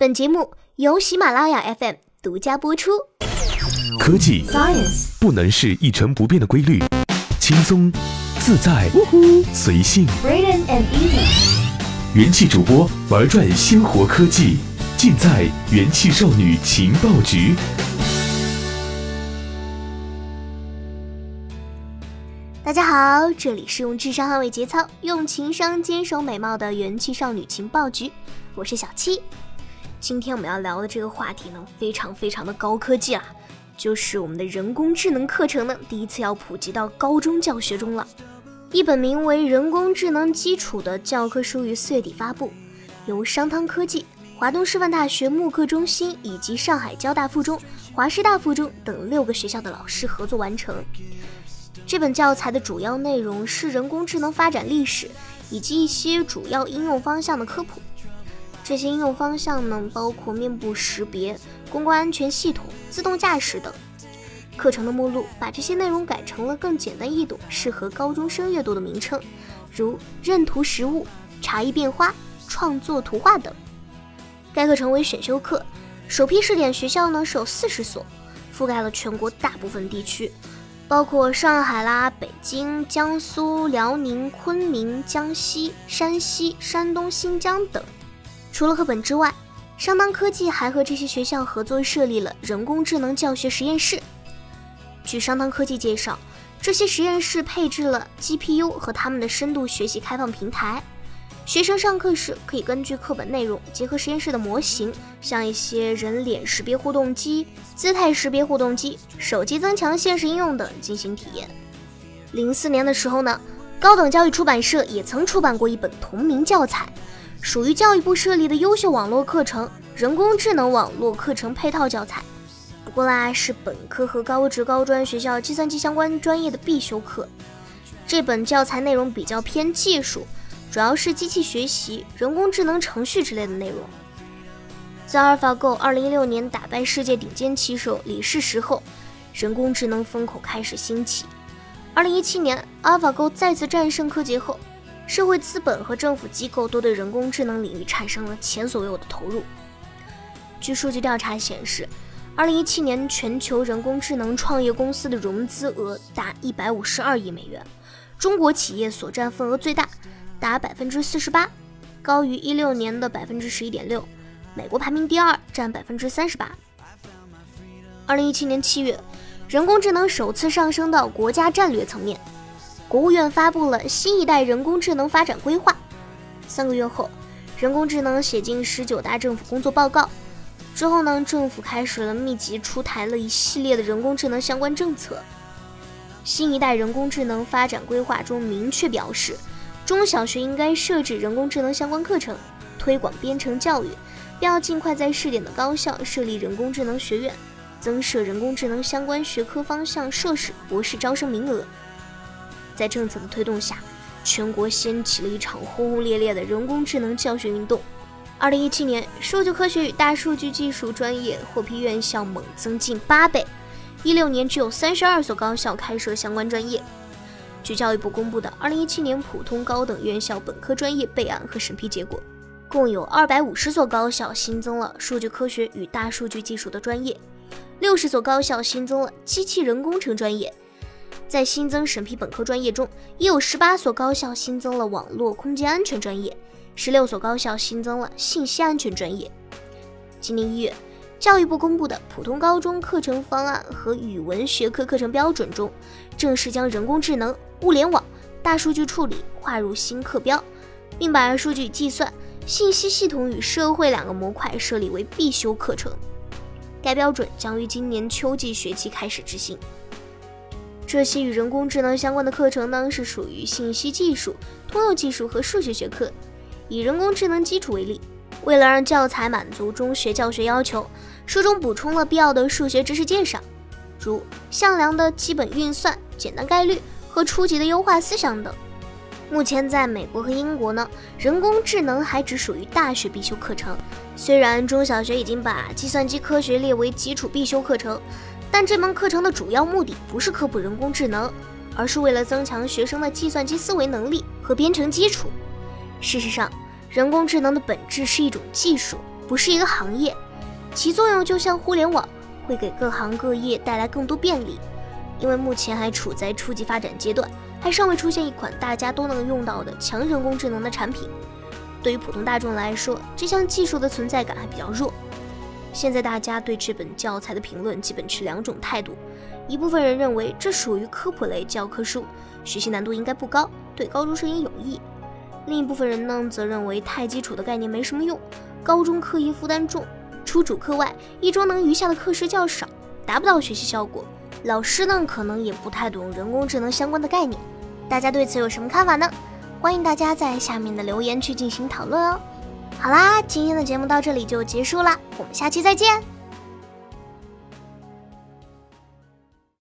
本节目由喜马拉雅 FM 独家播出。科技 Science 不能是一成不变的规律，轻松、自在、随性。And Easy，元气主播玩转鲜活科技，尽在元气少女情报局。大家好，这里是用智商捍卫节操，用情商坚守美貌的元气少女情报局，我是小七。今天我们要聊的这个话题呢，非常非常的高科技啊，就是我们的人工智能课程呢，第一次要普及到高中教学中了。一本名为《人工智能基础》的教科书于四月底发布，由商汤科技、华东师范大学慕课中心以及上海交大附中、华师大附中等六个学校的老师合作完成。这本教材的主要内容是人工智能发展历史以及一些主要应用方向的科普。这些应用方向呢，包括面部识别、公共安全系统、自动驾驶等。课程的目录把这些内容改成了更简单易懂、适合高中生阅读的名称，如认图实物、茶艺变花、创作图画等。该课程为选修课，首批试点学校呢是有四十所，覆盖了全国大部分地区。包括上海啦、北京、江苏、辽宁、昆明、江西、山西、山东、新疆等。除了课本之外，商汤科技还和这些学校合作设立了人工智能教学实验室。据商汤科技介绍，这些实验室配置了 GPU 和他们的深度学习开放平台。学生上课时可以根据课本内容，结合实验室的模型，像一些人脸识别互动机、姿态识别互动机、手机增强现实应用等进行体验。零四年的时候呢，高等教育出版社也曾出版过一本同名教材，属于教育部设立的优秀网络课程——人工智能网络课程配套教材。不过啦，是本科和高职高专学校计算机相关专业的必修课。这本教材内容比较偏技术。主要是机器学习、人工智能程序之类的内容。自阿尔法狗2016年打败世界顶尖棋手李世石后，人工智能风口开始兴起。2017年，阿尔法狗再次战胜柯洁后，社会资本和政府机构都对人工智能领域产生了前所未有的投入。据数据调查显示，2017年全球人工智能创业公司的融资额达152亿美元，中国企业所占份额最大。达百分之四十八，高于一六年的百分之十一点六。美国排名第二，占百分之三十八。二零一七年七月，人工智能首次上升到国家战略层面，国务院发布了新一代人工智能发展规划。三个月后，人工智能写进十九大政府工作报告。之后呢，政府开始了密集出台了一系列的人工智能相关政策。新一代人工智能发展规划中明确表示。中小学应该设置人工智能相关课程，推广编程教育，并要尽快在试点的高校设立人工智能学院，增设人工智能相关学科方向硕士、博士招生名额。在政策的推动下，全国掀起了一场轰轰烈烈的人工智能教学运动。二零一七年，数据科学与大数据技术专业获批院校猛增近八倍，一六年只有三十二所高校开设相关专业。据教育部公布的二零一七年普通高等院校本科专业备案和审批结果，共有二百五十所高校新增了数据科学与大数据技术的专业，六十所高校新增了机器人工程专业。在新增审批本科专业中，也有十八所高校新增了网络空间安全专业，十六所高校新增了信息安全专业。今年一月，教育部公布的普通高中课程方案和语文学科课程标准中，正式将人工智能。物联网、大数据处理划入新课标，并把数据计算、信息系统与社会两个模块设立为必修课程。该标准将于今年秋季学期开始执行。这些与人工智能相关的课程呢，是属于信息技术、通用技术和数学学科。以人工智能基础为例，为了让教材满足中学教学要求，书中补充了必要的数学知识介绍，如向量的基本运算、简单概率。和初级的优化思想等。目前在美国和英国呢，人工智能还只属于大学必修课程。虽然中小学已经把计算机科学列为基础必修课程，但这门课程的主要目的不是科普人工智能，而是为了增强学生的计算机思维能力和编程基础。事实上，人工智能的本质是一种技术，不是一个行业，其作用就像互联网，会给各行各业带来更多便利。因为目前还处在初级发展阶段，还尚未出现一款大家都能用到的强人工智能的产品。对于普通大众来说，这项技术的存在感还比较弱。现在大家对这本教材的评论基本持两种态度：一部分人认为这属于科普类教科书，学习难度应该不高，对高中生也有益；另一部分人呢，则认为太基础的概念没什么用，高中课业负担重，除主课外，一周能余下的课时较少，达不到学习效果。老师呢，可能也不太懂人工智能相关的概念，大家对此有什么看法呢？欢迎大家在下面的留言区进行讨论哦。好啦，今天的节目到这里就结束了，我们下期再见。